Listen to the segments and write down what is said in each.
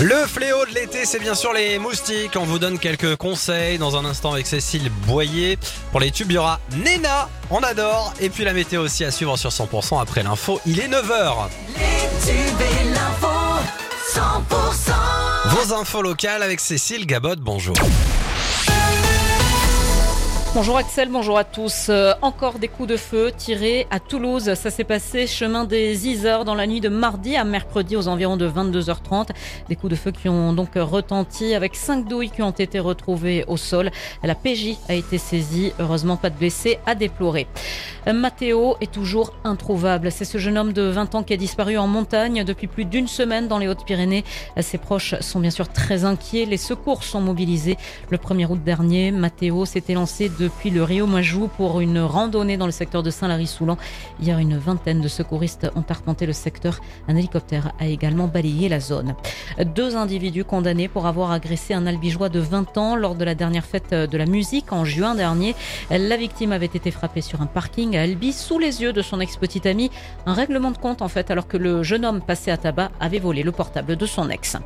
Le fléau de l'été, c'est bien sûr les moustiques. On vous donne quelques conseils dans un instant avec Cécile Boyer. Pour les tubes, il y aura Nena, on adore. Et puis la météo aussi à suivre sur 100% après l'info. Il est 9h. Vos infos locales avec Cécile Gabot, bonjour. Bonjour Axel, bonjour à tous. Euh, encore des coups de feu tirés à Toulouse. Ça s'est passé chemin des Isères dans la nuit de mardi à mercredi aux environs de 22h30. Des coups de feu qui ont donc retenti avec cinq douilles qui ont été retrouvées au sol. La PJ a été saisie. Heureusement, pas de blessés à déplorer. Matteo est toujours introuvable. C'est ce jeune homme de 20 ans qui a disparu en montagne depuis plus d'une semaine dans les Hautes-Pyrénées. Ses proches sont bien sûr très inquiets. Les secours sont mobilisés. Le 1er août dernier, Matteo s'était lancé depuis le Rio Majou pour une randonnée dans le secteur de Saint-Lary-Soulan. Hier, une vingtaine de secouristes ont arpenté le secteur. Un hélicoptère a également balayé la zone. Deux individus condamnés pour avoir agressé un albigeois de 20 ans lors de la dernière fête de la musique en juin dernier. La victime avait été frappée sur un parking à Albi sous les yeux de son ex-petite amie. Un règlement de compte en fait alors que le jeune homme passé à tabac avait volé le portable de son ex.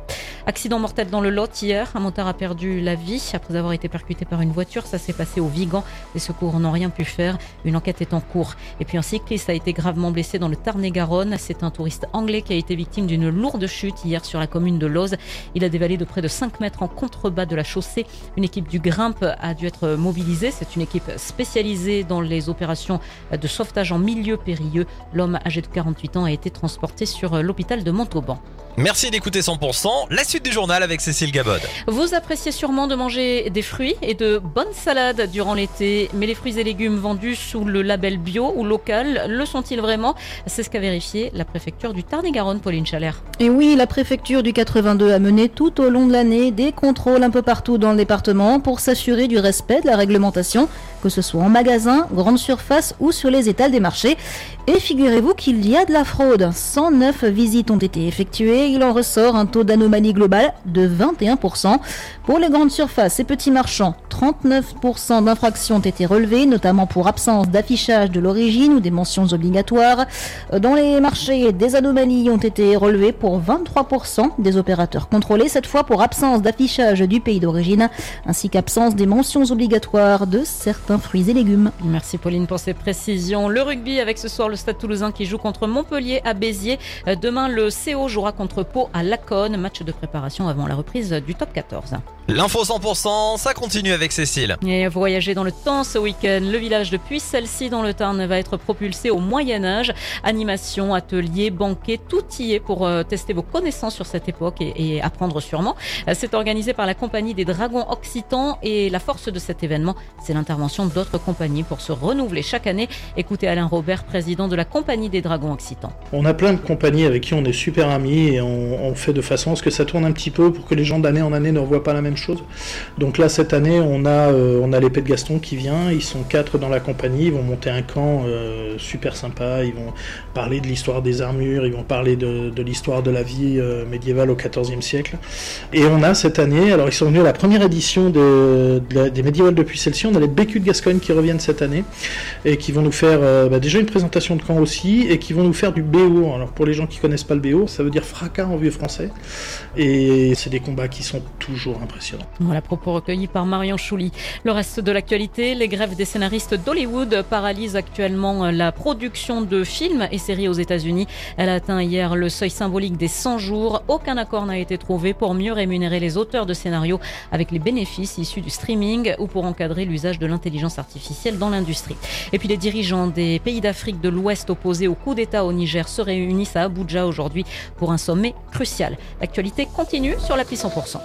Accident mortel dans le Lot hier. Un motard a perdu la vie après avoir été percuté par une voiture. Ça s'est passé au Les secours n'ont rien pu faire. Une enquête est en cours. Et puis un cycliste a été gravement blessé dans le Tarn-et-Garonne. C'est un touriste anglais qui a été victime d'une lourde chute hier sur la commune de Loz. Il a dévalé de près de 5 mètres en contrebas de la chaussée. Une équipe du Grimpe a dû être mobilisée. C'est une équipe spécialisée dans les opérations de sauvetage en milieu périlleux. L'homme âgé de 48 ans a été transporté sur l'hôpital de Montauban. Merci d'écouter 100%. La suite du journal avec Cécile Gabod. Vous appréciez sûrement de manger des fruits et de bonnes salades durant l'été, mais les fruits et légumes vendus sous le label bio ou local, le sont-ils vraiment? C'est ce qu'a vérifié la préfecture du Tarn-et-Garonne, Pauline Chalère. Et oui, la préfecture du 82 a mené tout au long de l'année des contrôles un peu partout dans le département pour s'assurer du respect de la réglementation, que ce soit en magasin, grande surface ou sur les étals des marchés. Et figurez-vous qu'il y a de la fraude. 109 visites ont été effectuées. Il en ressort un taux d'anomalie globale de 21%. Pour les grandes surfaces et petits marchands, 39% d'infractions ont été relevées, notamment pour absence d'affichage de l'origine ou des mentions obligatoires. Dans les marchés, des anomalies ont été relevées pour 23% des opérateurs contrôlés, cette fois pour absence d'affichage du pays d'origine, ainsi qu'absence des mentions obligatoires de certains fruits et légumes. Merci Pauline pour ces précisions. Le rugby avec ce soir le Stade Toulousain qui joue contre Montpellier à Béziers. Demain, le CO jouera contre Pau à Laconne. Match de préparation avant la reprise du top 14. L'info 100%, ça continue avec Cécile. Et voyager dans le temps ce week-end. Le village de Puy-Celle-ci dans le Tarn va être propulsé au Moyen-Âge. Animation, atelier, banquet, tout y est pour euh, tester vos connaissances sur cette époque et, et apprendre sûrement. Euh, c'est organisé par la compagnie des Dragons Occitans et la force de cet événement, c'est l'intervention d'autres compagnies pour se renouveler chaque année. Écoutez Alain Robert, président de la compagnie des Dragons Occitans. On a plein de compagnies avec qui on est super amis et on, fait de façon à ce que ça tourne un petit peu pour que les gens d'année en année ne revoient pas la même chose. Donc là, cette année, on a, euh, a l'épée de Gaston qui vient. Ils sont quatre dans la compagnie. Ils vont monter un camp euh, super sympa. Ils vont parler de l'histoire des armures. Ils vont parler de, l'histoire de la vie euh, médiévale au XIVe siècle. Et on a cette année, alors ils sont venus à la première édition des médiévales depuis celle-ci. On a les Bécus de Gascogne qui reviennent cette année et qui vont nous faire euh, bah, déjà une présentation de camp aussi et qui vont nous faire du BO. Alors pour les gens qui connaissent pas le BO, ça veut dire fracas en vieux français. Et c'est des combats qui sont toujours impressionnants. Voilà, propos recueillis par Marion Chouli. Le reste de l'actualité, les grèves des scénaristes d'Hollywood paralysent actuellement la production de films et séries aux États-Unis. Elle a atteint hier le seuil symbolique des 100 jours. Aucun accord n'a été trouvé pour mieux rémunérer les auteurs de scénarios avec les bénéfices issus du streaming ou pour encadrer l'usage de artificielle dans l'industrie. Et puis les dirigeants des pays d'Afrique de l'Ouest opposés au coup d'État au Niger se réunissent à Abuja aujourd'hui pour un sommet crucial. L'actualité continue sur l'appli 100%.